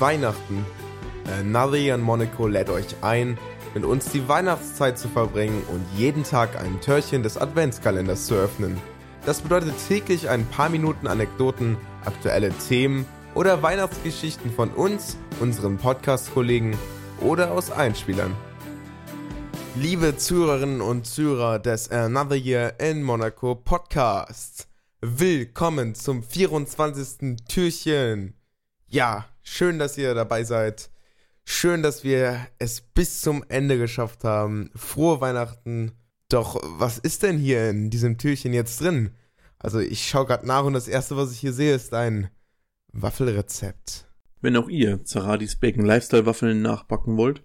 Weihnachten. Another Year in Monaco lädt euch ein, mit uns die Weihnachtszeit zu verbringen und jeden Tag ein Türchen des Adventskalenders zu öffnen. Das bedeutet täglich ein paar Minuten Anekdoten, aktuelle Themen oder Weihnachtsgeschichten von uns, unseren Podcast-Kollegen oder aus Einspielern. Liebe Zuhörerinnen und Zuhörer des Another Year in Monaco Podcasts, willkommen zum 24. Türchen. Ja, schön, dass ihr dabei seid. Schön, dass wir es bis zum Ende geschafft haben. Frohe Weihnachten. Doch was ist denn hier in diesem Türchen jetzt drin? Also ich schaue gerade nach und das erste, was ich hier sehe, ist ein Waffelrezept. Wenn auch ihr Zaradis Bacon Lifestyle Waffeln nachbacken wollt,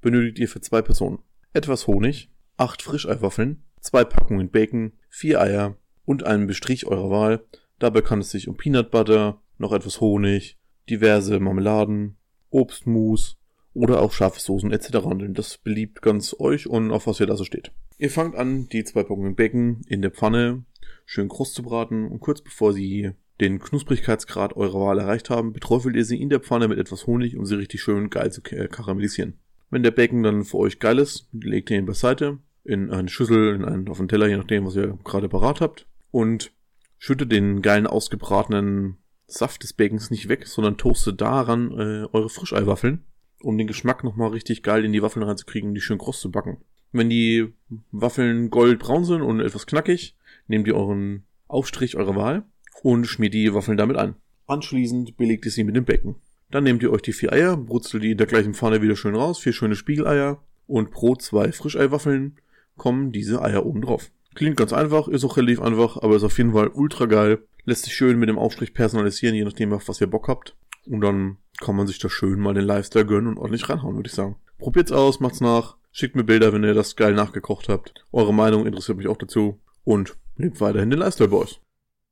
benötigt ihr für zwei Personen etwas Honig, acht Frischeiwaffeln, zwei Packungen Bacon, vier Eier und einen Bestrich eurer Wahl. Dabei kann es sich um Peanut Butter, noch etwas Honig, diverse Marmeladen, Obstmus oder auch scharfe Soßen etc. handeln. Das beliebt ganz euch und auf was ihr da so steht. Ihr fangt an, die zwei Packungen Bacon in der Pfanne schön kross zu braten und kurz bevor sie den Knusprigkeitsgrad eurer Wahl erreicht haben, beträufelt ihr sie in der Pfanne mit etwas Honig, um sie richtig schön geil zu karamellisieren. Wenn der Bacon dann für euch geil ist, legt ihr ihn beiseite in eine Schüssel, in einen, auf einen Teller, je nachdem, was ihr gerade parat habt und schüttet den geilen ausgebratenen Saft des Bacons nicht weg, sondern toastet daran äh, eure Frischeiwaffeln, um den Geschmack nochmal richtig geil in die Waffeln reinzukriegen, die schön kross zu backen. Wenn die Waffeln goldbraun sind und etwas knackig, nehmt ihr euren Aufstrich eurer Wahl und schmiert die Waffeln damit an. Anschließend belegt ihr sie mit dem Bacon. Dann nehmt ihr euch die vier Eier, brutzelt die in der gleichen Pfanne wieder schön raus, vier schöne Spiegeleier und pro zwei Frischeiwaffeln kommen diese Eier oben drauf. Klingt ganz einfach, ist auch relativ einfach, aber ist auf jeden Fall ultra geil. Lässt sich schön mit dem Aufstrich personalisieren, je nachdem, auf was ihr Bock habt. Und dann kann man sich da schön mal den Lifestyle gönnen und ordentlich reinhauen, würde ich sagen. Probiert's aus, macht's nach, schickt mir Bilder, wenn ihr das geil nachgekocht habt. Eure Meinung interessiert mich auch dazu. Und lebt weiterhin den Lifestyle Boys.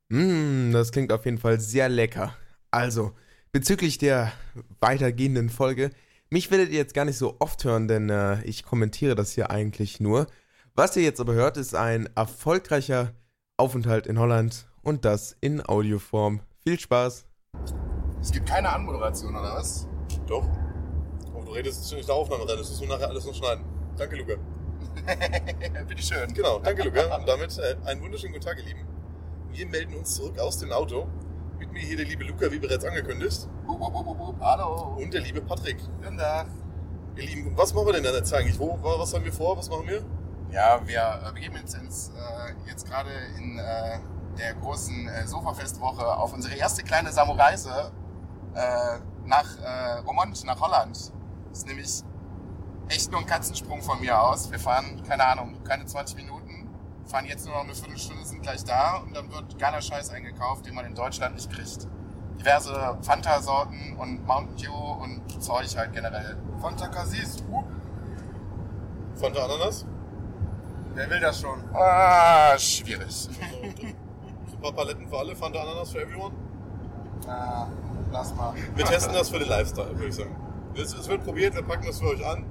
Mmm, das klingt auf jeden Fall sehr lecker. Also, bezüglich der weitergehenden Folge, mich werdet ihr jetzt gar nicht so oft hören, denn äh, ich kommentiere das hier eigentlich nur. Was ihr jetzt aber hört, ist ein erfolgreicher Aufenthalt in Holland und das in Audioform. Viel Spaß! Es gibt keine Anmoderation, oder was? Doch. Aber du redest jetzt nicht der Aufnahme rein, das ist nur nachher alles noch schneiden. Danke, Luca. Bitte schön. Genau, danke, Luca. Und damit äh, einen wunderschönen guten Tag, ihr Lieben. Wir melden uns zurück aus dem Auto. Mit mir hier der liebe Luca, wie bereits angekündigt. Hup, hup, hup, hup. Hallo. Und der liebe Patrick. Guten Tag. Ihr Lieben, was machen wir denn dann jetzt eigentlich? Wo, was haben wir vor? Was machen wir? Ja, wir äh, begeben uns ins, äh, jetzt gerade in äh, der großen äh, Sofafestwoche auf unsere erste kleine Samureise äh, nach äh, Romont, nach Holland. Das ist nämlich echt nur ein Katzensprung von mir aus. Wir fahren, keine Ahnung, keine 20 Minuten, fahren jetzt nur noch eine Viertelstunde, sind gleich da und dann wird geiler Scheiß eingekauft, den man in Deutschland nicht kriegt. Diverse Fanta-Sorten und Mountain Dew und Zeug halt generell. Fanta Cassis. Uh, Fanta Ananas? wer will das schon? Ah, schwierig. Paar Paletten für alle, Fanta Ananas for everyone. Ah, lass mal. Wir testen das für den Lifestyle, würde ich sagen. Es, es wird probiert, wir packen das für euch an.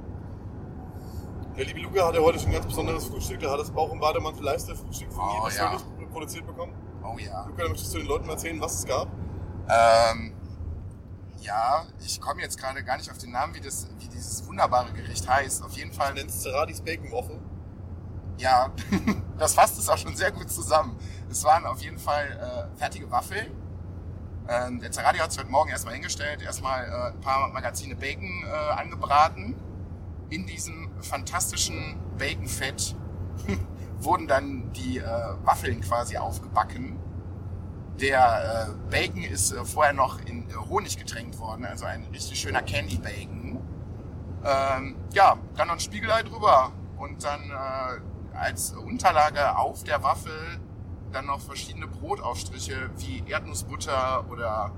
Der liebe Luca hat ja heute schon ein ganz besonderes Frühstück. Der hat das Bauch- und Bademantel Lifestyle-Frühstück von Oh, mir ja. persönlich produziert bekommen. Oh ja. Luca, möchtest du den Leuten erzählen, was es gab? Ähm, ja, ich komme jetzt gerade gar nicht auf den Namen, wie, das, wie dieses wunderbare Gericht heißt. Auf jeden Fall, Nennt es Ceradis Bacon Waffle. Ja, das fasst es auch schon sehr gut zusammen. Es waren auf jeden Fall äh, fertige Waffeln. Ähm, der Zerradio hat sich heute Morgen erstmal hingestellt, erstmal äh, ein paar Magazine Bacon äh, angebraten. In diesem fantastischen Baconfett wurden dann die äh, Waffeln quasi aufgebacken. Der äh, Bacon ist äh, vorher noch in äh, Honig getränkt worden, also ein richtig schöner Candy Bacon. Ähm, ja, dann noch ein Spiegelei drüber und dann äh, als Unterlage auf der Waffel dann noch verschiedene Brotaufstriche wie Erdnussbutter oder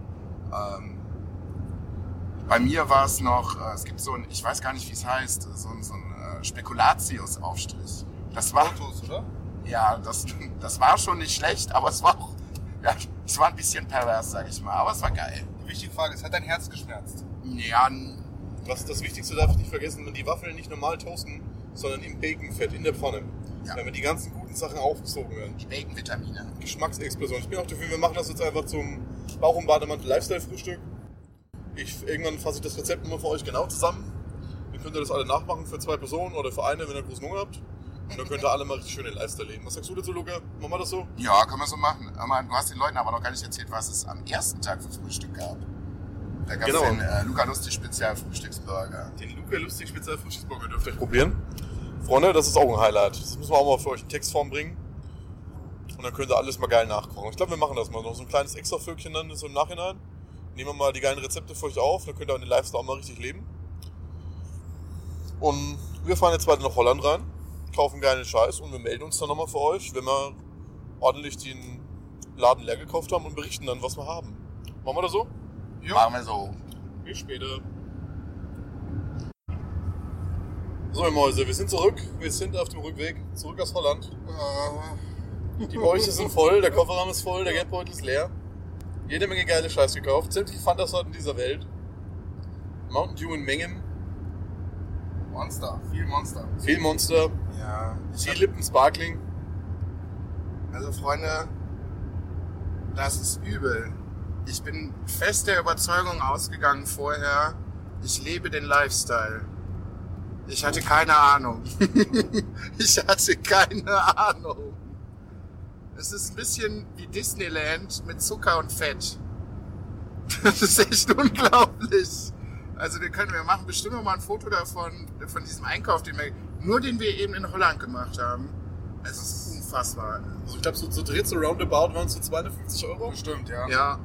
ähm, bei mir war es noch, äh, es gibt so ein, ich weiß gar nicht wie es heißt, so, ein- so ein äh, Spekulatius-Aufstrich. Das war, Autos, oder? ja, das, das war schon nicht schlecht, aber es war auch, ja, es war ein bisschen pervers, sag ich mal, aber es war geil. Die wichtige Frage ist, hat dein Herz geschmerzt? Ja, Was das Wichtigste darf ich nicht vergessen, die Waffeln nicht normal toasten, sondern im Baconfett in der Pfanne. Ja. Damit die ganzen guten Sachen aufgezogen werden. die Bacon-Vitamine. Geschmacksexplosion. Ich bin auch dafür, wir machen das jetzt einfach zum Bauch- und Bademantel Lifestyle-Frühstück. Ich, irgendwann fasse ich das Rezept immer für euch genau zusammen. Dann könnt ihr das alle nachmachen für zwei Personen oder für eine, wenn ihr großen Hunger habt. Und dann könnt ihr alle mal richtig schön den Lifestyle leben. Was sagst du dazu, Luca? Machen wir das so? Ja, kann man so machen. Du hast den Leuten aber noch gar nicht erzählt, was es am ersten Tag für Frühstück gab. Da gab es Genau. den äh, Luca Lustig Spezial Frühstücksburger. Den Luca Lustig Spezial Frühstücksburger dürft ihr probieren. Freunde, das ist auch ein Highlight. Das müssen wir auch mal für euch in Textform bringen. Und dann könnt ihr alles mal geil nachkochen. Ich glaube, wir machen das mal. Noch so ein kleines Extra-Völkchen dann so im Nachhinein. Nehmen wir mal die geilen Rezepte für euch auf. Dann könnt ihr auch den Lifestyle mal richtig leben. Und wir fahren jetzt weiter nach Holland rein, kaufen geilen Scheiß und wir melden uns dann nochmal für euch, wenn wir ordentlich den Laden leer gekauft haben und berichten dann, was wir haben. Machen wir das so? Machen wir so. Bis später. So, ihr Mäuse, wir sind zurück. Wir sind auf dem Rückweg zurück aus Holland. Die Bäuche sind voll, der Kofferraum ist voll, der Geldbeutel ist leer. Jede Menge geile Scheiß gekauft. Sämtliche Fantasorten dieser Welt. Mountain Dew in Mengen. Monster, viel Monster. Viel Monster. ja. Viel Lippen Sparkling. also Freunde, das ist übel. Ich bin fest der Überzeugung ausgegangen vorher, ich lebe den Lifestyle. Ich hatte keine Ahnung. ich hatte keine Ahnung. Es ist ein bisschen wie Disneyland mit Zucker und Fett. Das ist echt unglaublich. Also wir können, wir machen bestimmt noch mal ein Foto davon, von diesem Einkauf, den wir, nur den wir eben in Holland gemacht haben. Es ist unfassbar. Also ich glaube, so zu dritt, so roundabout waren es so 250 Euro. Bestimmt, ja. Ja.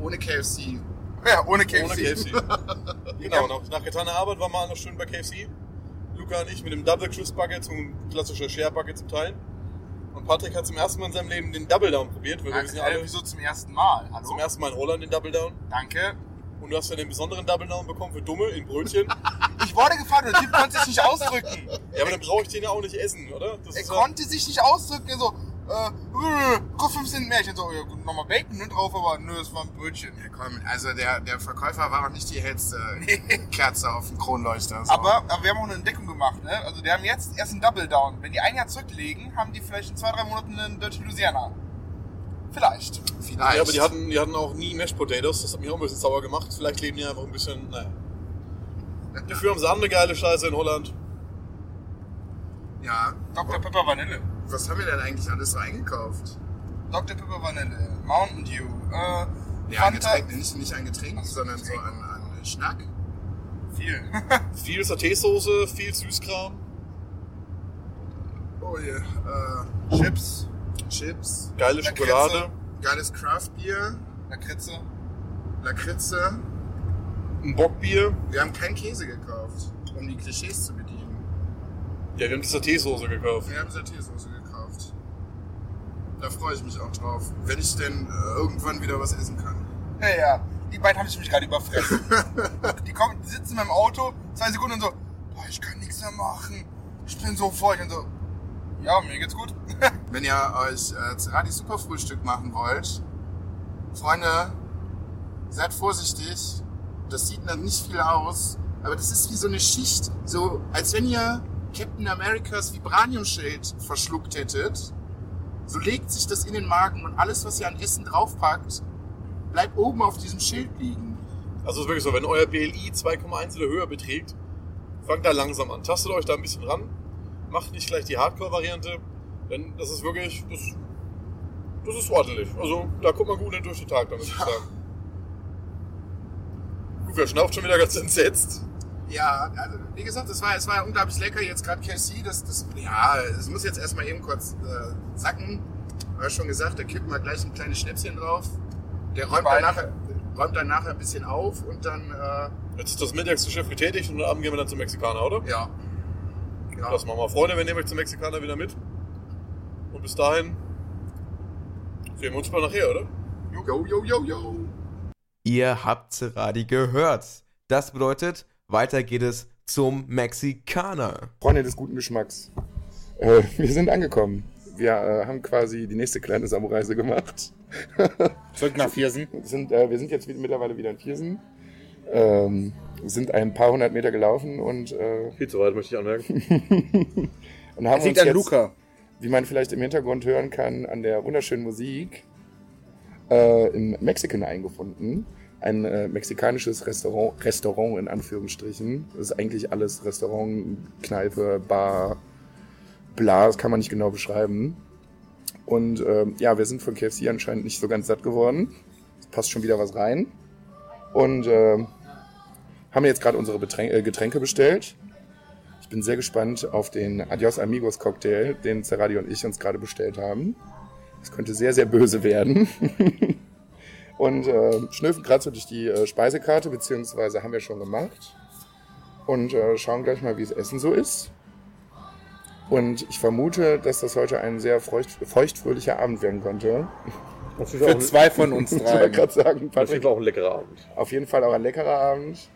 Ohne KFC. Ja, ohne KFC. Ohne KFC. genau, nach, nach getaner Arbeit waren wir noch schön bei KFC. Luca und ich mit dem Double Crisp Bucket, so ein klassischer Share Bucket zum Teilen. Und Patrick hat zum ersten Mal in seinem Leben den Double Down probiert, weil wir sind ja Äh, alle wieso zum ersten Mal? Hallo? zum ersten Mal in Holland den Double Down. Danke. Und du hast ja den besonderen Double Down bekommen für Dumme in Brötchen. Ich wurde gefragt und der Typ konnte sich nicht ausdrücken. ja, aber dann brauche ich den ja auch nicht essen, oder? Das Er ist ja- konnte sich nicht ausdrücken. So, äh, äh, kostet 5 Cent mehr. Ich so, ja, gut, nochmal Bacon ne, drauf, aber nö, es war ein Brötchen. Ja, komm, also der, der Verkäufer war auch nicht die hellste Kerze auf dem Kronleuchter. So. Aber, aber wir haben auch eine Entdeckung gemacht, ne? Also, die haben jetzt erst einen Double Down. Wenn die ein Jahr zurücklegen, haben die vielleicht in zwei, drei Monaten einen Dirty Louisiana. Vielleicht. vielleicht. Ja, aber die hatten, die hatten auch nie Mashed Potatoes, das hat mich auch ein bisschen sauer gemacht. Vielleicht leben die einfach ein bisschen, naja. Dafür haben sie andere geile Scheiße in Holland. Ja. Dr. Pepper Vanille. Was haben wir denn eigentlich alles so eingekauft? Dr. Pepper Vanille. Mountain Dew. Äh, Ja, ein Fanta. Getränk, nicht, nicht ein Getränk, Ach so, sondern so Getränk. an, an Schnack. Viel. Viel Saté-Soße, viel Süßkram. Oh je, äh, Chips. Chips, Geile Lakritze. Schokolade. geiles Craftbier, Lakritze. Lakritze. Ein Bockbier. Wir haben keinen Käse gekauft, um die Klischees zu bedienen. Ja, wir haben die Saté-Soße gekauft. Wir haben Saté-Soße gekauft. Da freue ich mich auch drauf, wenn ich denn äh, irgendwann wieder was essen kann. Ja, ja. Die beiden haben sich mich gerade überfressen. die, kommen, die sitzen in meinem Auto, zwei Sekunden und so, boah, ich kann nichts mehr machen. Ich bin so voll. Ich bin so, ja, mir geht's gut. Wenn ihr euch äh, Zerati Superfrühstück machen wollt, Freunde, seid vorsichtig. Das sieht noch nicht viel aus, aber das ist wie so eine Schicht, so als wenn ihr Captain Americas Vibranium-Schild verschluckt hättet. So legt sich das in den Magen und alles, was ihr an Essen draufpackt, bleibt oben auf diesem Schild liegen. Also es ist wirklich so, wenn euer BLI 2,1 oder höher beträgt, fangt da langsam an. Tastet euch da ein bisschen ran. Macht nicht gleich die Hardcore-Variante. Denn das ist wirklich, das, das ist ordentlich. Also da kommt man gut durch den Tag, damit ich sagen. Luca schnauft schon wieder ganz entsetzt. Ja, also wie gesagt, es war, es war unglaublich lecker. Jetzt gerade KFC, das, das, ja, es muss jetzt erstmal eben kurz äh, sacken. Aber schon gesagt, da kippen wir gleich ein kleines Schnäpschen drauf. Der räumt nachher, räumt dann nachher ein bisschen auf und dann, äh, Jetzt ist das Mittagsgeschäft getätigt und am Abend gehen wir dann zum Mexikaner, oder? ja. ja. Das machen wir. Freunde, wir nehmen euch zum Mexikaner wieder mit. Und bis dahin sehen wir uns mal nachher, oder? Yo, yo, yo, yo. Ihr habt Seradi gehört. Das bedeutet, weiter geht es zum Mexikaner. Freunde des guten Geschmacks. Äh, wir sind angekommen. Wir äh, haben quasi die nächste kleine Samureise gemacht. Zurück nach Viersen. sind, äh, wir sind jetzt wieder, mittlerweile wieder in Viersen. Ähm, sind ein paar hundert Meter gelaufen und, äh, Viel zu weit, möchte ich anmerken. und haben Es liegt uns an jetzt, Luca. wie man vielleicht im Hintergrund hören kann, an der wunderschönen Musik äh, im Mexican eingefunden. Ein äh, mexikanisches Restaurant, Restaurant in Anführungsstrichen. Das ist eigentlich alles Restaurant, Kneipe, Bar, bla, das kann man nicht genau beschreiben. Und ähm, ja, wir sind von KFC anscheinend nicht so ganz satt geworden. Es passt schon wieder was rein. Und ähm, haben jetzt gerade unsere Betränk äh, Getränke bestellt. Ich bin sehr gespannt auf den Adios Amigos Cocktail, den Zerradi und ich uns gerade bestellt haben. Das könnte sehr, sehr böse werden. und äh, schnüffeln gerade so durch die äh, Speisekarte, beziehungsweise haben wir schon gemacht. Und äh, schauen gleich mal, wie das Essen so ist. Und ich vermute, dass das heute ein sehr feucht, feuchtfröhlicher Abend werden könnte. Für zwei von uns Ich drei. gerade sagen, Das Patrick, war auch ein leckerer Abend. auf jeden Fall auch ein leckerer Abend.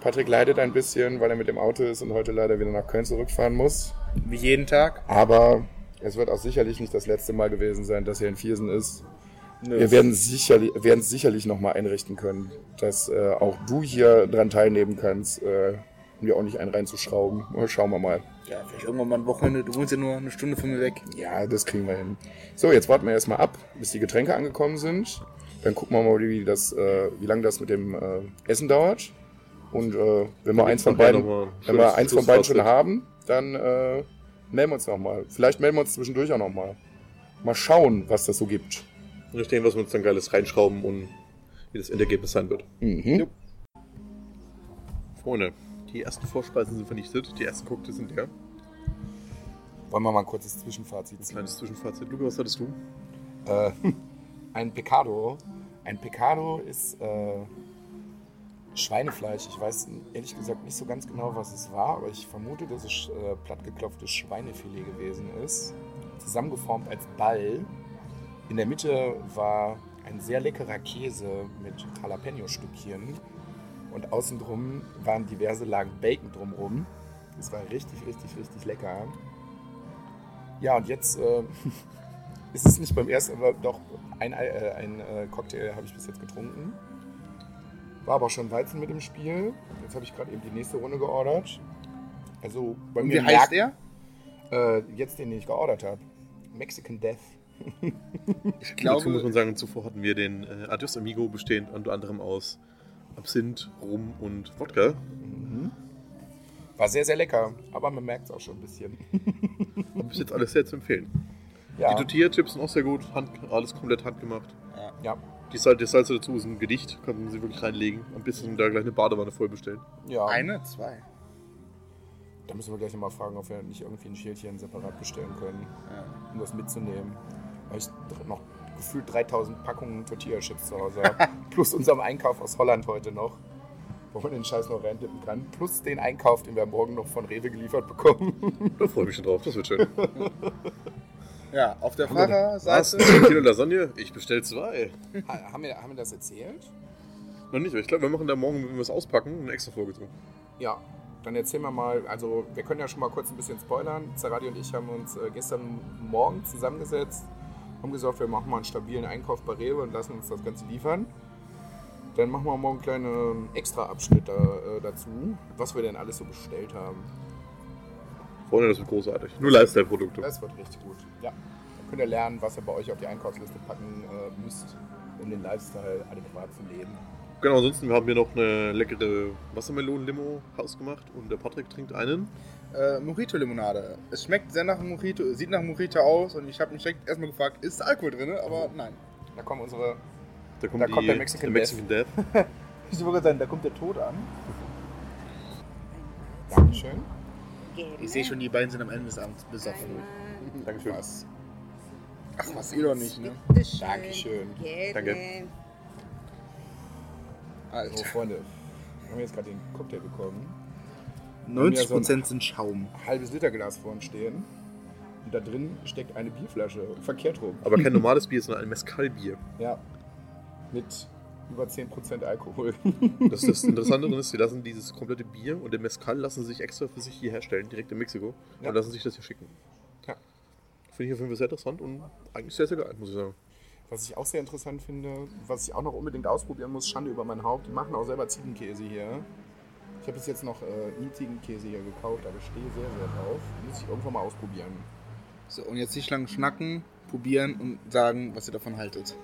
Patrick leidet ein bisschen, weil er mit dem Auto ist und heute leider wieder nach Köln zurückfahren muss. Wie jeden Tag. Aber es wird auch sicherlich nicht das letzte Mal gewesen sein, dass er in Viersen ist. Wir werden sicherlich, werden es sicherlich nochmal einrichten können, dass äh, auch du hier dran teilnehmen kannst, äh, um dir auch nicht einen reinzuschrauben. Mal Schauen wir mal. Ja, vielleicht irgendwann mal ein Wochenende. Du wohnst ja nur eine Stunde von mir weg. Ja, das kriegen wir hin. So, jetzt warten wir erstmal ab, bis die Getränke angekommen sind. Dann gucken wir mal, wie, das, äh, wie lange das mit dem äh, Essen dauert. Und äh, wenn wir eins von beiden, wenn wir eins von beiden schon haben, dann äh, melden wir uns nochmal. Vielleicht melden wir uns zwischendurch auch nochmal. Mal schauen, was das so gibt. Und ich denke, was wir uns dann geiles reinschrauben und wie das Endergebnis sein wird. Mhm. Freunde, die ersten Vorspeisen sind vernichtet, die ersten Cocktails sind leer. Wollen wir mal ein kurzes Zwischenfazit Ein ziehen? kleines Zwischenfazit. Luca, was hattest du? Äh, ein Pecado. Ein Pecado ist äh, Schweinefleisch. Ich weiß ehrlich gesagt nicht so ganz genau, was es war, aber ich vermute, dass es äh, plattgeklopftes Schweinefilet gewesen ist. Zusammengeformt als Ball. In der Mitte war ein sehr leckerer Käse mit Jalapeno-Stückchen. Und außen drum waren diverse Lagen Bacon drumrum. Das war richtig, richtig, richtig lecker. Ja, und jetzt äh, ist es nicht beim ersten, aber doch ein, äh, ein äh, Cocktail habe ich bis jetzt getrunken. War aber auch schon Weizen mit im Spiel. Jetzt habe ich gerade eben die nächste Runde geordert. Also bei Und mir wie heißt merkt- er? Äh, jetzt den, den ich geordert habe. Mexican Death. Ich Dazu muss glaube, man sagen, zuvor hatten wir den äh, Adios Amigo bestehend unter anderem aus Absinth, Rum und Wodka. Mhm. War sehr, sehr lecker, aber man merkt es auch schon ein bisschen. Und bis jetzt alles sehr zu empfehlen. Ja, Die Tortilla-Chips sind auch sehr gut, Hand, alles komplett handgemacht. ja, Die Salz, das Salz dazu ist ein Gedicht, kann man sie wirklich reinlegen. Am besten da gleich eine Badewanne voll bestellen. ja. eine, zwei. Da müssen wir gleich nochmal fragen, ob wir nicht irgendwie ein Schälchen separat bestellen können, Ja. um das mitzunehmen. Weil ich noch gefühlt 3000 Packungen Tortilla-Chips zu Hause habe. Plus unserem Einkauf aus Holland heute noch. Wo man den Scheiß noch reintippen kann. Plus den Einkauf, den wir morgen noch von Rewe geliefert bekommen. Da freue ich mich schon drauf, das wird schön. Ja, auf der Was? Fahrerseite. 10 Kilo Lasagne? Ich bestell zwei. Ha- haben, wir, haben wir das erzählt? Noch nicht, aber ich glaube, wir machen da morgen, wenn wir es auspacken, eine extra Folge zu. Ja, dann erzählen wir mal, also wir können ja schon mal kurz ein bisschen spoilern. Zerradi und ich haben uns äh, gestern Morgen zusammengesetzt, haben gesagt, wir machen mal einen stabilen Einkauf bei Rewe und lassen uns das Ganze liefern. Dann machen wir morgen einen kleinen Extra-Abschnitt da, äh, dazu, was wir denn alles so bestellt haben. Freunde, das wird großartig. Nur Lifestyle-Produkte. Das wird richtig gut. Ja. Dann könnt ihr lernen, was ihr bei euch auf die Einkaufsliste packen äh, müsst, um den Lifestyle adäquat zu leben. Genau, ansonsten haben wir noch eine leckere Wassermelonen-Limo hausgemacht und der Patrick trinkt einen. Äh, Mojito-Limonade. Es schmeckt sehr nach Mojito, sieht nach Mojito aus und ich habe mich direkt erstmal gefragt, ist Alkohol drin? Aber nein. Da kommen unsere. Da kommt, Da die, kommt der Mexican der Mexican Death. Ich wollte sagen, da kommt der Tod an. Dankeschön. Ich sehe schon, die beiden sind am Ende des Abends besoffen. Dankeschön. Was? Ach, was ihr doch nicht, ne? Dankeschön. Danke. So, Alter. Freunde, wir haben jetzt gerade den Cocktail bekommen. 90% sind Schaum. halbes Liter Glas vor uns stehen. Und da drin steckt eine Bierflasche. Verkehrt rum. Aber kein normales Bier, sondern ein Mezcal-Bier. Ja. Mit über 10% Alkohol. Das, das Interessante daran ist, sie lassen dieses komplette Bier und den Mezcal lassen sie sich extra für sich hier herstellen, direkt in Mexiko. Ja. Und lassen sich das hier schicken. Ja. Finde ich auf jeden Fall sehr interessant und eigentlich sehr, sehr geil, muss ich sagen. Was ich auch sehr interessant finde, was ich auch noch unbedingt ausprobieren muss, Schande über mein Haupt, die machen auch selber Ziegenkäse hier. Ich habe bis jetzt noch äh, nie Ziegenkäse hier gekauft, aber stehe sehr, sehr drauf. Muss ich irgendwann mal ausprobieren. So, und jetzt nicht lang schnacken, probieren und sagen, was ihr davon haltet.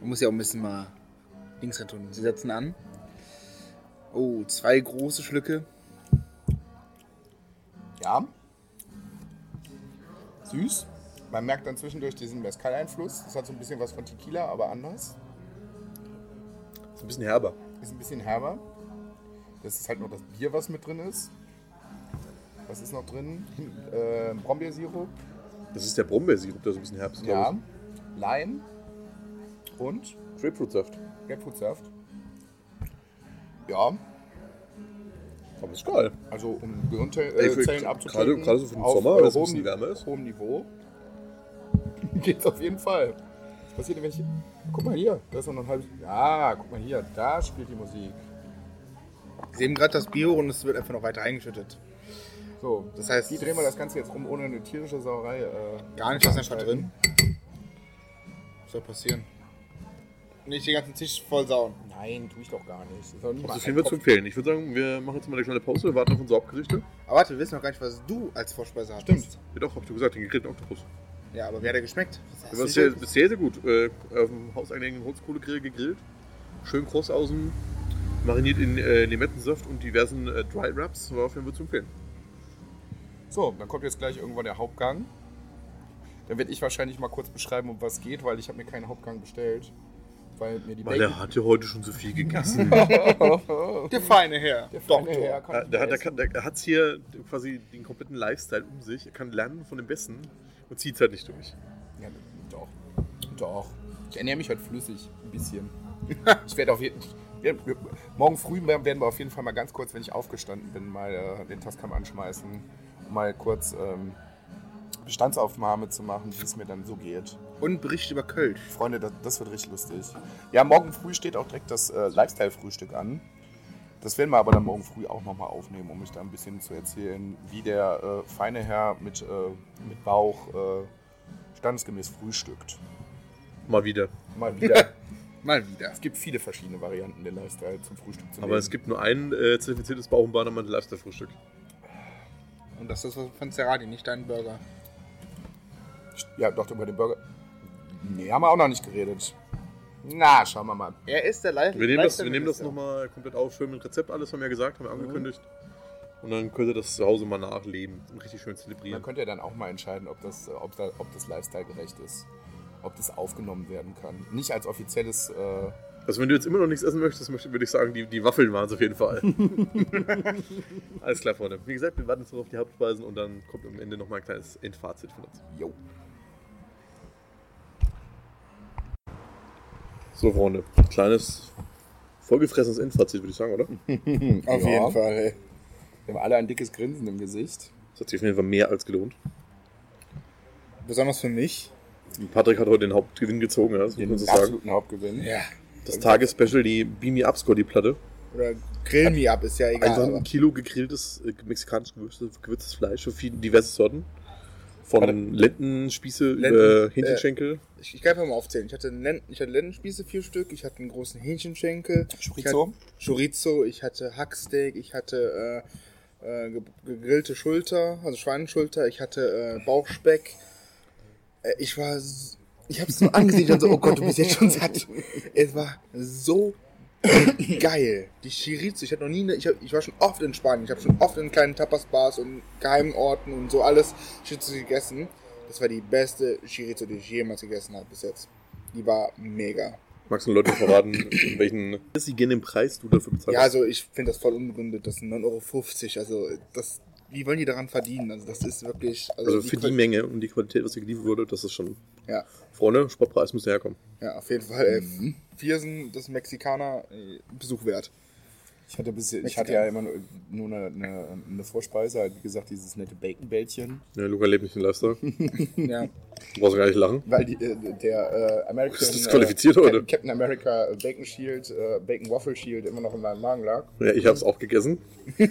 Man muss ja auch ein bisschen mal Links rein tun. Sie setzen an. Oh, zwei große Schlücke. Ja. Süß. Man merkt dann zwischendurch diesen Mezcal-Einfluss. Das hat so ein bisschen was von Tequila, aber anders. Ist ein bisschen herber. Ist ein bisschen herber. Das ist halt nur das Bier, was mit drin ist. Was ist noch drin? Äh, Brombeersirup. Das ist der Brombeersirup, der so ein bisschen herb ist, Ja. Lime. Und. Grapefruitsaft. Grapefruitsaft. Ja, Aber ist geil. also um Gehirnzellen äh, gerade- gerade so für den auf, Sommer, wenn es ein hohem bisschen wärmer ist. hohem Niveau. Geht's auf jeden Fall. Was passiert denn, wenn ich... Guck mal hier, da ist noch ein halbes... Ja, guck mal hier, da spielt die Musik. Sie haben gerade das Bier und es wird einfach noch weiter eingeschüttet. So, Das heißt, wie drehen wir das Ganze jetzt rum, ohne eine tierische Sauerei? Äh, Gar nicht, was einfach drin. Was soll passieren? Nicht den ganzen Tisch voll sauen. Nein, tue ich doch gar nicht. Das ist Also wird zu empfehlen. Ich würde sagen, wir machen jetzt mal eine kleine Pause, wir warten auf unsere Hauptgerichte. Aber warte, wir wissen noch gar nicht, was du als Vorspeise hast. Stimmt. Ja doch, hab ich doch gesagt, den gegrillten Oktopus. Ja, aber wie hat er geschmeckt? Das war sehr, sehr, sehr gut. Äh, auf dem hauseigenen Holzkohlegrill gegrillt. Schön kross außen, mariniert in äh, Limettensaft und diversen äh, Dry Wraps. War auf jeden Fall zu empfehlen. So, dann kommt jetzt gleich irgendwann der Hauptgang. Dann werde ich wahrscheinlich mal kurz beschreiben, um was es geht, weil ich habe mir keinen Hauptgang bestellt. Weil mir die Weil er hat ja heute schon so viel gegessen. Der feine Herr. Der Doktor. feine Herr kann Ja, nicht der, der, kann, der hat hier quasi den kompletten Lifestyle um sich. Er kann lernen von dem Besten und zieht halt nicht durch. Ja, doch. Doch. Ich ernähre mich halt flüssig. Ein bisschen. ich werde auf jeden wir- wir- Morgen früh werden wir auf jeden Fall mal ganz kurz, wenn ich aufgestanden bin, mal äh, den Tascam anschmeißen. Um mal kurz ähm, Bestandsaufnahme zu machen, wie es mir dann so geht. Und Bericht über Kölsch. Freunde, das, das wird richtig lustig. Ja, morgen früh steht auch direkt das äh, Lifestyle-Frühstück an. Das werden wir aber dann morgen früh auch nochmal aufnehmen, um euch da ein bisschen zu erzählen, wie der äh, feine Herr mit, äh, mit Bauch äh, standesgemäß frühstückt. Mal wieder. Mal wieder. Mal wieder. es gibt viele verschiedene Varianten, den Lifestyle zum Frühstück zu nehmen. Aber es gibt nur ein äh, zertifiziertes Bauch- und Bahnermann Lifestyle-Frühstück. Und das ist von Cerrati, nicht dein Burger. Ja, doch, über den Burger. Nee, haben wir auch noch nicht geredet. Na, schauen wir mal. Er ist der Live Wir nehmen das, wir nehmen das nochmal komplett auf, schön mit Rezept, alles haben wir ja gesagt, haben wir Mhm. angekündigt. Und dann könnt ihr das zu Hause mal nachleben und richtig schön Da zelebrieren. könnt ihr dann auch mal entscheiden, ob das, ob da, ob das Lifestyle gerecht ist. Ob das aufgenommen werden kann. Nicht als offizielles. Äh, Also wenn du jetzt immer noch nichts essen möchtest, möchte, würde ich sagen, die, die Waffeln waren es auf jeden Fall. Alles klar, Freunde. Wie gesagt, wir warten jetzt noch auf die Hauptspeisen und dann kommt am Ende nochmal ein kleines Endfazit von uns. jo. So, Freunde, kleines vollgefressenes Endfazit, würde ich sagen, oder? Auf Ja. jeden Fall, ey. Wir haben alle ein dickes Grinsen im Gesicht. Das hat sich auf jeden Fall mehr als gelohnt. Besonders für mich. Patrick hat heute den Hauptgewinn gezogen, ja, das muss Den man so sagen. absoluten Hauptgewinn. Ja. Das Tagesspecial, die Beam Me Up Score, die Platte. Oder Grill Me Up, ist ja egal. Einfach aber ein Kilo gegrilltes, äh, mexikanisch gewürztes, gewürztes Fleisch für viele diverse Sorten. Von. Lendenspieße Lenden, über Hähnchenschenkel. Ich, ich kann einfach mal aufzählen. Ich hatte, Len ich hatte Lendenspieße, vier Stück. Ich hatte einen großen Hähnchenschenkel. Chorizo? Ich hatte Chorizo. Ich hatte Hacksteak. Ich hatte äh, äh, ge- gegrillte Schulter, also Schweineschulter. Ich hatte äh, Bauchspeck. Äh, ich war... Ich habe es nur angesehen und so, oh Gott, du bist jetzt schon satt. Es war so geil. Die Chorizo, ich hatte noch nie, eine, ich, hab, ich war schon oft in Spanien, ich habe schon oft in kleinen Tapas-Bars und geheimen Orten und so alles Chorizo gegessen. Das war die beste Chorizo, die ich jemals gegessen habe bis jetzt. Die war mega. Magst du den Leuten verraten, in welchen den Preis du dafür bezahlst? Ja, also ich finde das voll unbegründet. Das sind 9,50 Euro. Also das, wie wollen die daran verdienen? Also das ist wirklich... also für die Qual- Menge und die Qualität, was hier geliefert wurde, das ist schon. Ja, Freunde, Sportpreis müsste herkommen. ja, auf jeden Fall. Äh, Viersen, das Mexikaner, äh, Besuch wert. Ich hatte, bis, ich hatte ja immer nur, nur eine, eine, eine Vorspeise, halt, wie gesagt, dieses nette Bacon-Bällchen. Ja, Luca lebt nicht in Leicester. Ja. Du brauchst gar nicht lachen. Weil die, äh, der äh, American. Bist du disqualifiziert äh, heute? Captain- America Bacon Shield, äh, Bacon Waffle Shield immer noch in meinem Magen lag. Ja, ich hab's auch gegessen. Du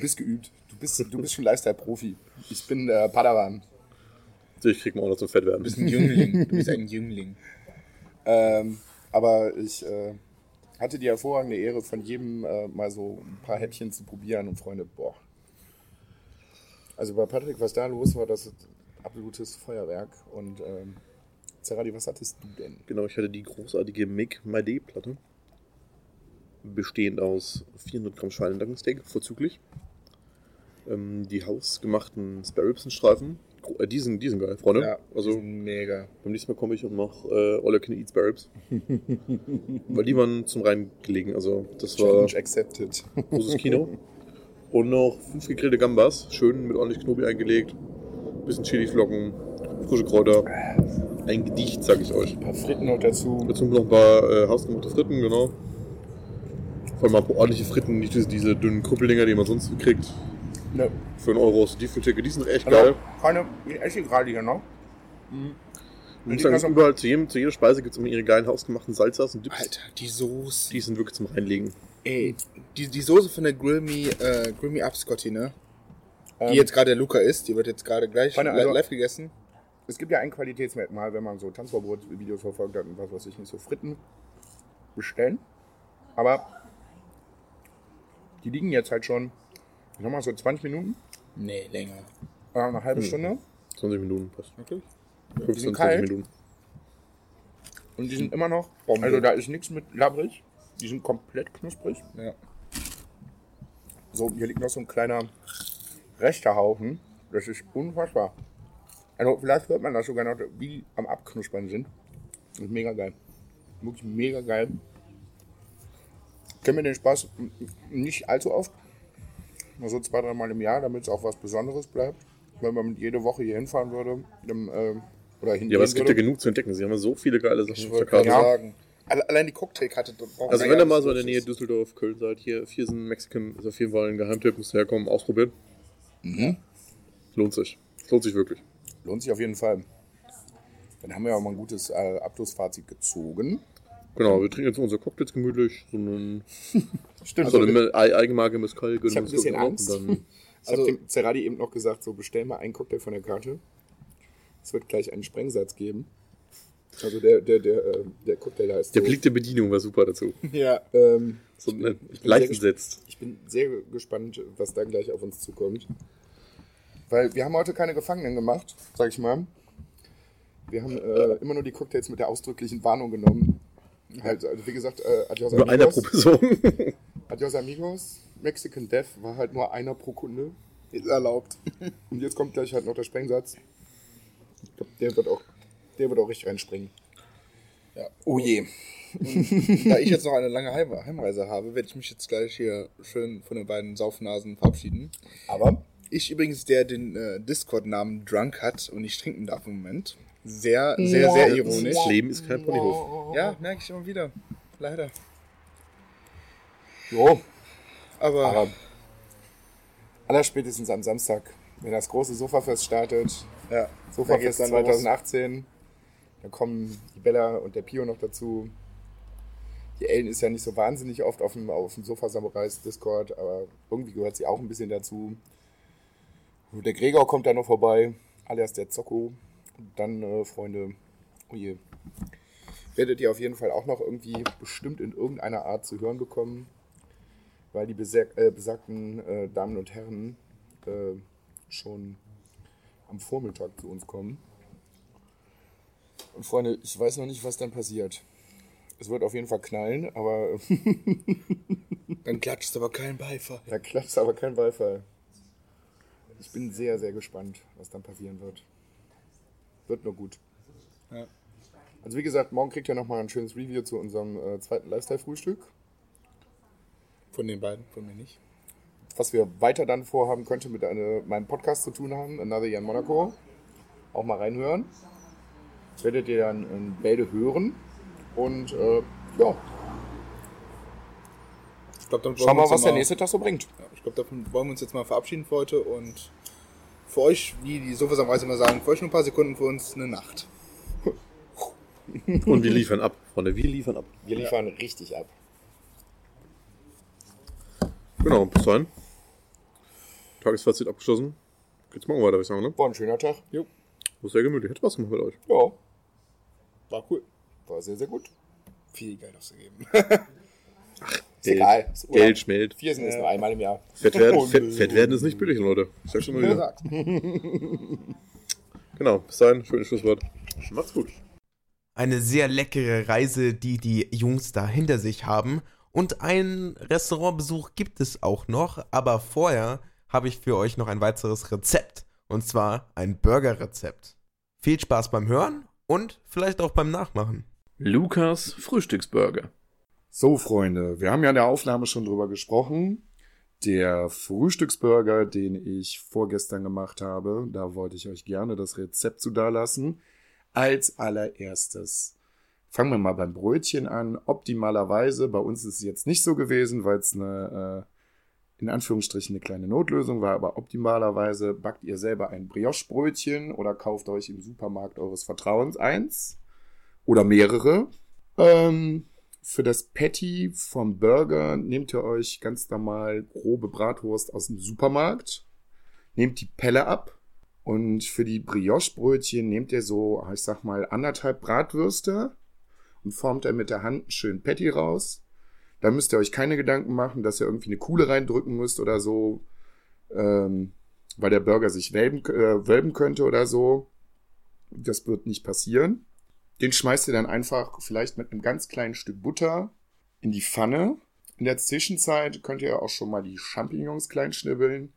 bist geübt. Du bist, du bist schon Lifestyle-Profi. Ich bin äh, Padawan. Ich krieg mal auch noch zum Fett werden. Du bist ein Jüngling. Du bist ein Jüngling. Ähm, aber ich äh, hatte die hervorragende Ehre, von jedem äh, mal so ein paar Häppchen zu probieren und Freunde, boah. Also bei Patrick, was da los war, das ist absolutes Feuerwerk. Und ähm, Zerradi, was hattest du denn? Genau, ich hatte die großartige My Day Platte. bestehend aus 400 Gramm Schweinenackensteak, vorzüglich. Ähm, die hausgemachten Sparribsenstreifen, Gro- äh, die, sind, die sind geil, Freunde. Ja, also mega. beim nächsten Mal komme ich und mache äh, All You Can Eat Sparribs. Weil die waren zum Reingelegen, also das war Challenge accepted. großes Kino. Und noch fünf gegrillte Gambas, schön mit ordentlich Knobi eingelegt. Bisschen Chiliflocken, frische Kräuter. Ein Gedicht, sag ich euch. Ein paar Fritten noch dazu. Dazu noch ein paar äh, hausgemachte Fritten, genau. Vor allem ein paar ordentliche Fritten, nicht diese, diese dünnen Krüppeldinger, die man sonst so kriegt. Ne. Für einen Euro aus der Tiefkühltheke, die sind echt Also, geil. keine, ich esse gerade hier noch. Ich muss sagen, es ist überall zu, jedem, zu jeder Speise gibt es immer ihre geilen hausgemachten Salsas und Dips. Alter, die Soße. Die sind wirklich zum Reinlegen. Ey, die, die Soße von der Grill Me, äh, Grill Me Up Scotty, ne? Die Ähm, jetzt gerade der Luca isst, die wird jetzt gerade gleich li- also- live gegessen. Es gibt ja ein Qualitätsmerkmal, wenn man so Tanzverbot-Videos verfolgt hat und was weiß ich nicht, so Fritten bestellen. Aber die liegen jetzt halt schon, ich sag mal so 20 Minuten, Nee, länger. äh, eine halbe Hm. Stunde. 20 Minuten passt. Wirklich? 15, sind 20 kalt. Minuten. Und die sind immer noch, Bombe. also da ist nichts mit labbrig. Die sind komplett knusprig. Ja. So, hier liegt noch so ein kleiner rechter Haufen. Das ist unfassbar. Also vielleicht hört man das sogar noch, wie die am Abknuspern sind. Das ist mega geil. Wirklich mega geil. Kennen wir den Spaß nicht allzu oft. Nur so zwei, dreimal im Jahr, damit es auch was Besonderes bleibt. Wenn man jede Woche hier hinfahren würde, dann, äh, oder hingehen Ja, aber es gibt ja würde. genug zu entdecken. Sie haben ja so viele geile Sachen Ich auf der wollte Karte. gerade Ja. sagen. Alle- Allein die Cocktailkarte. Also wenn ja ihr mal so in der Nähe. Düsseldorf, Köln seid, hier Viersen, Mexican ist auf jeden Fall ein Geheimtipp, müsst ihr herkommen, ausprobieren. Mhm. Lohnt sich. Lohnt sich wirklich. Lohnt sich auf jeden Fall. Dann haben wir auch mal ein gutes äh, Abschlussfazit gezogen. Genau, wir trinken jetzt unsere Cocktails gemütlich, so einen, Stimmt. so eine Ei- Eigenmarke Mescal Ich hab uns ein bisschen Angst. Dann, Ich Also- habe dem Zerradi eben noch gesagt, so bestell mal einen Cocktail von der Karte. Es wird gleich einen Sprengsatz geben. Also der, der, der, äh, der Cocktail da ist der so, Blick der Bedienung war super dazu. Ja. ähm, So ne, ich bin leicht sehr gesetzt. Ich bin sehr gespannt, was da gleich auf uns zukommt. Weil wir haben heute keine Gefangenen gemacht, sag ich mal. Wir haben äh, immer nur die Cocktails mit der ausdrücklichen Warnung genommen. Halt, also wie gesagt, äh, Adios Nur einer Amigos. pro Person. Adios Amigos. Mexican Death war halt nur einer pro Kunde. Ist erlaubt. Und jetzt kommt gleich halt noch der Sprengsatz. Ich glaub, der wird auch, der wird auch richtig reinspringen. Ja. Oh je. da ich jetzt noch eine lange Heim Heimreise habe, werde ich mich jetzt gleich hier schön von den beiden Saufnasen verabschieden. Aber Ich übrigens, der den äh, Discord-Namen Drunk hat und nicht trinken darf im Moment. Sehr, sehr, sehr ironisch. Das Leben ist kein Ponyhof. Ja, merke ich immer wieder. Leider. jo, Aber, aber allerspätestens am Samstag, wenn das große Sofafest startet, ja, Sofafest da geht's dann los. 2018, dann kommen die Bella und der Pio noch dazu. Die Ellen ist ja nicht so wahnsinnig oft auf dem, auf dem Sofa-Samurais Discord, aber irgendwie gehört sie auch ein bisschen dazu. Und der Gregor kommt da noch vorbei, alias der Zocko. Dann, äh, Freunde, oh je, werdet ihr auf jeden Fall auch noch irgendwie bestimmt in irgendeiner Art zu hören bekommen, weil die äh, besagten äh, Damen und Herren äh, schon am Vormittag zu uns kommen. Und Freunde, ich weiß noch nicht, was dann passiert. Es wird auf jeden Fall knallen, aber Dann klatscht aber kein Beifall. da klatscht aber kein Beifall. Ich bin sehr, sehr gespannt, was dann passieren wird. Wird nur gut. Ja. Also wie gesagt, morgen kriegt ihr nochmal ein schönes Review zu unserem äh, zweiten Lifestyle-Frühstück. Von den beiden, von mir nicht. Was wir weiter dann vorhaben, könnte mit eine, meinem Podcast zu tun haben, Another Year in Monaco. Auch mal reinhören. Das werdet ihr dann in Bälde hören. Und äh, ja, Ich glaube, dann wollen schauen wir mal, uns was der nächste Tag so bringt. Ja, ich glaube, davon wollen wir uns jetzt mal verabschieden für heute und für euch, wie die Sofasamreise immer sagen, für euch nur ein paar Sekunden, für uns eine Nacht. Und wir liefern ab, Freunde. Wir liefern ab. Wir liefern richtig ab. Genau, bis dahin. Tagesfazit abgeschlossen. Geht's morgen weiter, würde ich sagen, ne? War ein schöner Tag. Jo, War sehr gemütlich. Hat Spaß gemacht mit euch. Ja, war cool. war sehr, sehr gut. Viel Geld auszugeben. Ist egal. Ist. Geld schmelzt. Vier sind es nur einmal im Jahr. Fett werden, Oh, fett, fett werden ist nicht billig, Leute. Ich sag schon mal wieder. Genau, bis dahin. Schönes Schlusswort. Macht's gut. Eine sehr leckere Reise, die die Jungs da hinter sich haben. Und einen Restaurantbesuch gibt es auch noch, aber vorher habe ich für euch noch ein weiteres Rezept. Und zwar ein Burgerrezept. Viel Spaß beim Hören und vielleicht auch beim Nachmachen. Lukas Frühstücksburger. So, Freunde, wir haben ja in der Aufnahme schon drüber gesprochen. Der Frühstücksburger, den ich vorgestern gemacht habe, da wollte ich euch gerne das Rezept zu dalassen. Als allererstes fangen wir mal beim Brötchen an. Optimalerweise, bei uns ist es jetzt nicht so gewesen, weil es eine, äh, in Anführungsstrichen eine kleine Notlösung war, aber optimalerweise backt ihr selber ein Brioche-Brötchen oder kauft euch im Supermarkt eures Vertrauens eins oder mehrere. Ähm, für das Patty vom Burger nehmt ihr euch ganz normal grobe Bratwurst aus dem Supermarkt, nehmt die Pelle ab und für die Brioche-Brötchen nehmt ihr so, ich sag mal, anderthalb Bratwürste und formt dann mit der Hand einen schönen Patty raus. Da müsst ihr euch keine Gedanken machen, dass ihr irgendwie eine Kuhle reindrücken müsst oder so, ähm, weil der Burger sich wölben, äh, wölben könnte oder so. Das wird nicht passieren. Den schmeißt ihr dann einfach vielleicht mit einem ganz kleinen Stück Butter in die Pfanne. In der Zwischenzeit könnt ihr auch schon mal die Champignons klein schnibbeln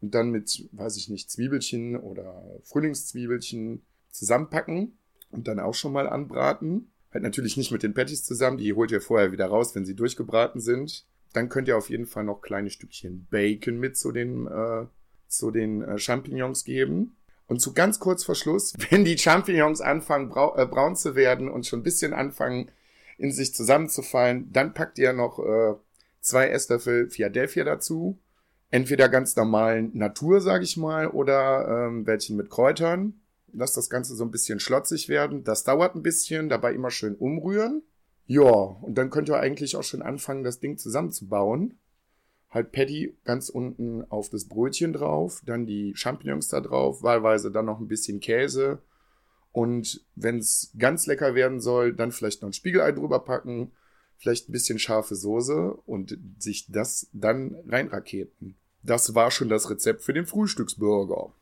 und dann mit, weiß ich nicht, Zwiebelchen oder Frühlingszwiebelchen zusammenpacken und dann auch schon mal anbraten. Halt natürlich nicht mit den Patties zusammen, die holt ihr vorher wieder raus, wenn sie durchgebraten sind. Dann könnt ihr auf jeden Fall noch kleine Stückchen Bacon mit zu den, äh, zu den äh, Champignons geben. Und zu ganz kurz vor Schluss, wenn die Champignons anfangen brau äh, braun zu werden und schon ein bisschen anfangen in sich zusammenzufallen, dann packt ihr noch äh, zwei Esslöffel Philadelphia dazu. Entweder ganz normalen Natur, sag ich mal, oder ähm, welchen mit Kräutern. Lasst das Ganze so ein bisschen schlotzig werden. Das dauert ein bisschen, dabei immer schön umrühren. Ja, und dann könnt ihr eigentlich auch schon anfangen, das Ding zusammenzubauen halt Patty ganz unten auf das Brötchen drauf, dann die Champignons da drauf, wahlweise dann noch ein bisschen Käse. Und wenn es ganz lecker werden soll, dann vielleicht noch ein Spiegelei drüber packen, vielleicht ein bisschen scharfe Soße und sich das dann reinraketen. Das war schon das Rezept für den Frühstücksburger.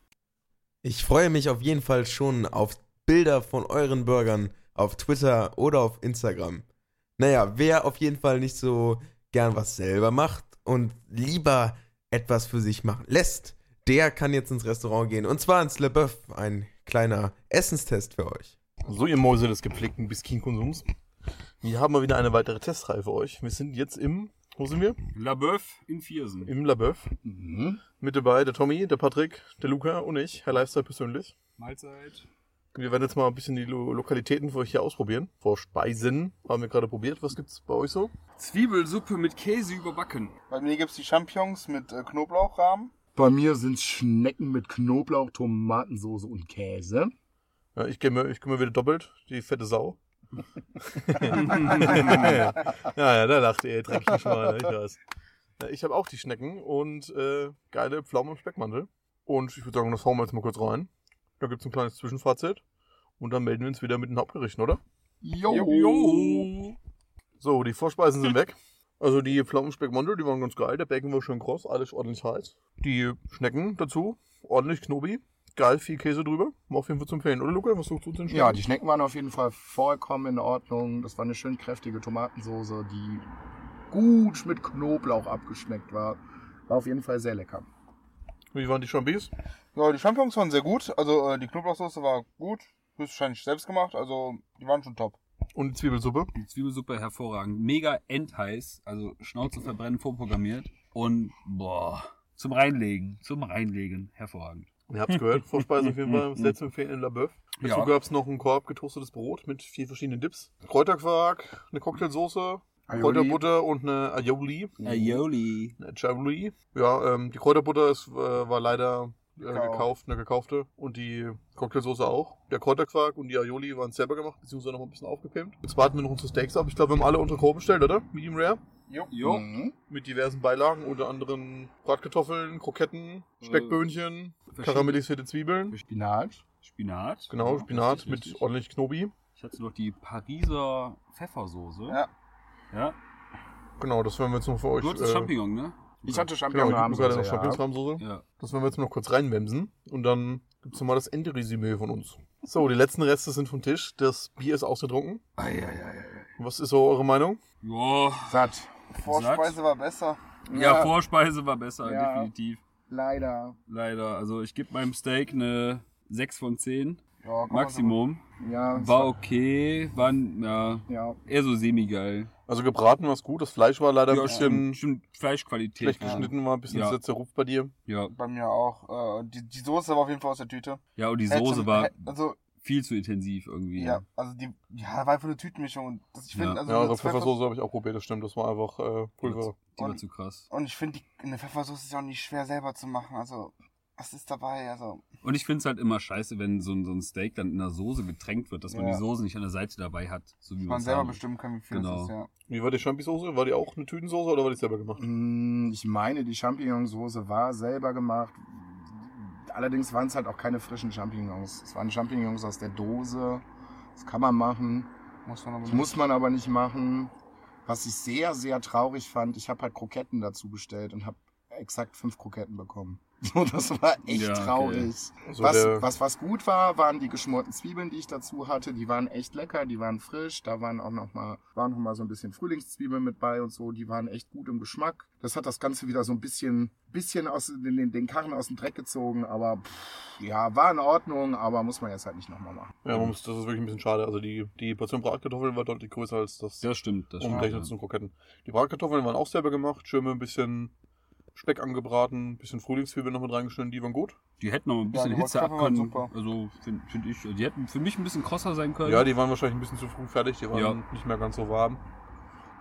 Ich freue mich auf jeden Fall schon auf Bilder von euren Burgern auf Twitter oder auf Instagram. Naja, wer auf jeden Fall nicht so gern was selber macht, und lieber etwas für sich machen lässt, der kann jetzt ins Restaurant gehen. Und zwar ins Le Boeuf. Ein kleiner Essenstest für euch. So, ihr Mäuse des gepflegten Biskin-Konsums. Wir haben mal wieder eine weitere Testreihe für euch. Wir sind jetzt im, wo sind wir? La Boeuf in Viersen. Im La Boeuf. Mhm. Mit dabei der Tommy, der Patrick, der Luca und ich, Herr Lifestyle persönlich. Mahlzeit. Wir werden jetzt mal ein bisschen die Lo Lokalitäten für euch hier ausprobieren. Vor Speisen haben wir gerade probiert. Was gibt's bei euch so? Zwiebelsuppe mit Käse überbacken. Bei mir gibt's die Champignons mit äh, Knoblauchrahmen. Bei mir sind Schnecken mit Knoblauch, Tomatensoße und Käse. Ja, ich gehe mir, ich geh mir wieder doppelt, die fette Sau. ja, ja, da lacht ihr, dreckigen Schweine, ich weiß. Ja, ich habe auch die Schnecken und äh, geile Pflaumen im Speckmantel. Und ich würde sagen, das hauen wir jetzt mal kurz rein. Da gibt's ein kleines Zwischenfazit. Und dann melden wir uns wieder mit den Hauptgerichten, oder? Jo. Jo. So, die Vorspeisen sind weg. Also die Pflaumenspeckmandel, die waren ganz geil. Der Bacon war schön kross, alles ordentlich heiß. Die Schnecken dazu, ordentlich knobi. Geil, viel Käse drüber. War auf jeden Fall zu empfehlen, oder Luca? Was suchst du zu den Schnecken? Ja, die Schnecken waren auf jeden Fall vollkommen in Ordnung. Das war eine schön kräftige Tomatensoße, die gut mit Knoblauch abgeschmeckt war. War auf jeden Fall sehr lecker. Wie waren die Chambis? Ja, die Champignons waren sehr gut. Also äh, die Knoblauchsoße war gut. Höchstwahrscheinlich selbst gemacht. Also die waren schon top. Und die Zwiebelsuppe? Die Zwiebelsuppe hervorragend. Mega endheiß. Also Schnauze verbrennen vorprogrammiert. Und boah, zum Reinlegen. Zum Reinlegen. Hervorragend. Ihr habt's gehört, Vorspeise auf jeden Fall, sehr zu empfehlen in La Boeuf. Dazu Ja. gab's noch einen Korb getoastetes Brot mit vier verschiedenen Dips. Kräuterquark, eine Cocktailsoße, Aioli. Kräuterbutter und eine Aioli. Aioli. Eine Aioli. Ja, ähm, die Kräuterbutter ist, äh, war leider äh, gekauft, eine gekaufte. Und die Cocktailsoße auch. Der Kräuterquark und die Aioli waren selber gemacht, beziehungsweise noch ein bisschen aufgepimpt. Jetzt warten wir noch unsere Steaks ab. Ich glaube, wir haben alle unter Kohl bestellt, oder? Medium Rare. Jo. Mhm. Mit diversen Beilagen, unter anderem Bratkartoffeln, Kroketten, Speckböhnchen, karamellisierte Zwiebeln. Spinat. Spinat. Genau, Spinat richtig, mit richtig. ordentlich Knobi. Ich hatte noch die Pariser Pfeffersoße. Ja. Ja. Genau, das werden wir jetzt noch für euch. Du hattest äh, Champignon, ne? Ich hatte Genau, ich gerade noch Champignon-Rahmsoße, ja. Ja. Das werden wir jetzt noch kurz reinwemsen. Und dann gibt's nochmal das Endresümee von uns. So, die letzten Reste sind vom Tisch. Das Bier ist ausgetrunken. Was ist so eure Meinung? Ja. Satt. Vorspeise war besser. Ja, Vorspeise war besser, Ja. definitiv. Leider. Leider. Also ich gebe meinem Steak eine 6 von 10. Ja, Maximum. Ja, War okay, war ja, ja. eher so semi-geil. Also gebraten war es gut, das Fleisch war leider ein bisschen stimmt, Fleischqualität. schlecht ja. geschnitten, war ein bisschen Ja. sehr zerrupft bei dir. Ja. Bei mir auch. Äh, die, die Soße war auf jeden Fall aus der Tüte. ja, und die Soße war Also, viel zu intensiv irgendwie. ja, also die, ja, war einfach eine Tütenmischung. Und das, ich finde, Ja. also ja, eine eure Pfeffersoße habe ich auch probiert, das stimmt, das war einfach äh, Pulver. Die war Und- zu krass. Und ich finde, eine Pfeffersoße ist ja auch nicht schwer selber zu machen. Also, was ist dabei? Also, Und ich finde es halt immer scheiße, wenn so ein, so ein Steak dann in der Soße getränkt wird, dass man Ja. die Soße nicht an der Seite dabei hat. So wie man selber bestimmen kann, wie viel Genau. es ist, ja. Wie war die Champisoße? War die auch eine Tütensoße oder war die selber gemacht? Mm, Ich meine, die Champignonsauce war selber gemacht. Allerdings waren es halt auch keine frischen Champignons. Es waren Champignons aus der Dose. Das kann man machen. Muss man aber Das nicht. muss man aber nicht machen. Was ich sehr, sehr traurig fand, ich habe halt Kroketten dazu bestellt und habe exakt fünf Kroketten bekommen. So, das war echt Ja, okay. traurig. Also Was, der- was, was gut war, waren die geschmorten Zwiebeln, die ich dazu hatte. Die waren echt lecker, die waren frisch. Da waren auch noch mal, waren noch mal so ein bisschen Frühlingszwiebeln mit bei und so. Die waren echt gut im Geschmack. Das hat das Ganze wieder so ein bisschen, bisschen aus den, den, Karren aus dem Dreck gezogen. Aber pff, ja, war in Ordnung, aber muss man jetzt halt nicht nochmal machen. Ja, das ist wirklich ein bisschen schade. Also die, die Portion Bratkartoffeln war deutlich größer als das Das stimmt, das stimmt. umgerechnet zu Kroketten. Die Bratkartoffeln waren auch selber gemacht, schön mit ein bisschen Speck angebraten, bisschen Frühlingszwiebeln noch mit reingeschnitten, die waren gut. Die hätten noch ein bisschen ja, Hitze ab. Also finde find ich, also die hätten für mich ein bisschen krosser sein können. Ja, die waren wahrscheinlich ein bisschen zu früh fertig, die waren ja. nicht mehr ganz so warm.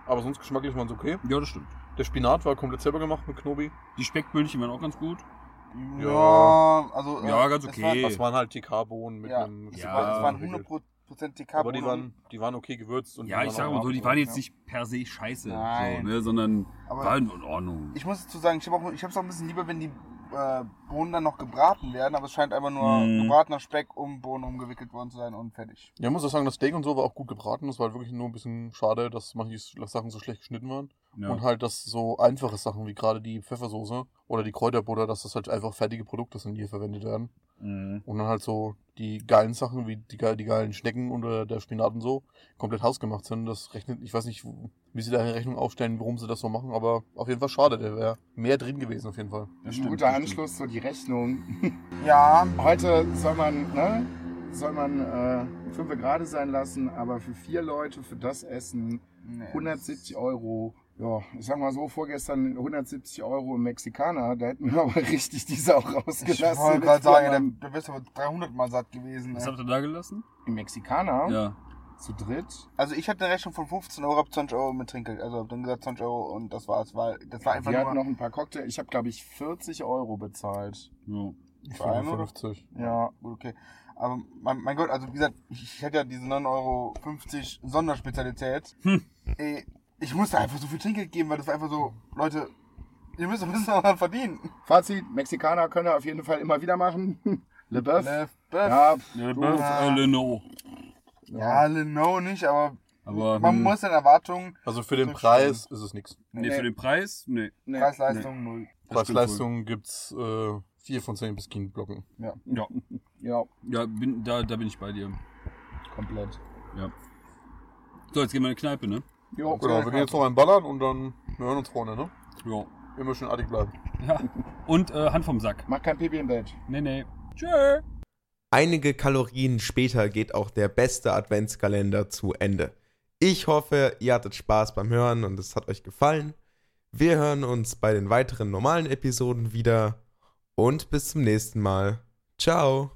Aber sonst geschmacklich waren sie okay. Ja, das stimmt. Der Spinat war komplett selber gemacht mit Knobi. Die Speckbündchen waren auch ganz gut. Ja, also. Ja, ganz okay. War, das waren halt TK-Bohnen mit ja, einem. Ja, es waren 100%, Prozent DK. Aber die waren, die waren okay gewürzt. Und ja, ich sage mal so, die waren jetzt ja. nicht per se scheiße, Nein. So, ne, sondern aber waren halt in Ordnung. Ich muss dazu sagen, ich habe es auch, auch, ein bisschen lieber, wenn die äh, Bohnen dann noch gebraten werden, aber es scheint einfach nur hm. gebratener Speck um Bohnen umgewickelt worden zu sein und fertig. Ja, ich muss auch sagen, das Steak und so war auch gut gebraten. Es war halt wirklich nur ein bisschen schade, dass manche Sachen so schlecht geschnitten waren. Ja. Und halt, dass so einfache Sachen wie gerade die Pfeffersoße oder die Kräuterbutter, dass das halt einfach fertige Produkte sind, die hier verwendet werden. Mhm. Und dann halt so die geilen Sachen wie die, die geilen Schnecken oder der Spinat und so komplett hausgemacht sind. Das rechnet, ich weiß nicht, wie sie da eine Rechnung aufstellen, warum sie das so machen, aber auf jeden Fall schade, der wäre mehr drin gewesen auf jeden Fall. Das Ein stimmt, guter stimmt. Anschluss, so die Rechnung. Ja, Heute soll man, ne, soll man äh, fünf gerade sein lassen, aber für vier Leute für das Essen nee. 170 Euro. Ja, ich sag mal so, vorgestern 170 Euro im Mexikaner, da hätten wir aber richtig die Sau Ich rausgelassen. wollte mit gerade sagen, der bist aber 300 Mal satt gewesen. Was Ey. habt ihr da gelassen? Im Mexikaner, Ja. zu dritt. Also ich hatte eine Rechnung von 15 Euro, hab 20 Euro mit Trinkgeld. Also hab dann gesagt 20 Euro und das war's, weil das war einfach Wir hatten nur... noch ein paar Cocktails. Ich habe, glaube ich, 40 Euro bezahlt. ja. Ich Für einen, oder? 55. Ja. Gut, okay. Aber mein, mein Gott, also wie gesagt, ich, ich hätte ja diese 9,50 Euro Sonderspezialität. Hm. Ey, ich musste einfach so viel Trinkgeld geben, weil das war einfach so, Leute, ihr müsst ein bisschen was verdienen. Fazit, Mexikaner können auf jeden Fall immer wieder machen. Le Boeuf. Le Bœuf. Ja, Ja, Bœuf, Ja. äh, Le No. Ja, Le No nicht, aber, Aber man hm, muss in Erwartungen, Also für den Preis ist es nichts. nee, für den Preis, nee. nee. Preis-Leistung null. Preis-Leistung gibt's äh, 4 von 10 bis Blocken. Ja, Ja, ja bin, da, da bin ich bei dir. komplett. Ja. So, jetzt gehen wir in die Kneipe, ne? Jo, Genau, wir gehen jetzt noch einen ballern und dann wir hören uns vorne, ne? Ja. Immer schön artig bleiben. Ja. Und äh, Hand vom Sack. Mach kein Pipi im Bett. Nee, nee. Tschö. Einige Kalorien später geht auch der beste Adventskalender zu Ende. Ich hoffe, ihr hattet Spaß beim Hören und es hat euch gefallen. Wir hören uns bei den weiteren normalen Episoden wieder und bis zum nächsten Mal. Ciao.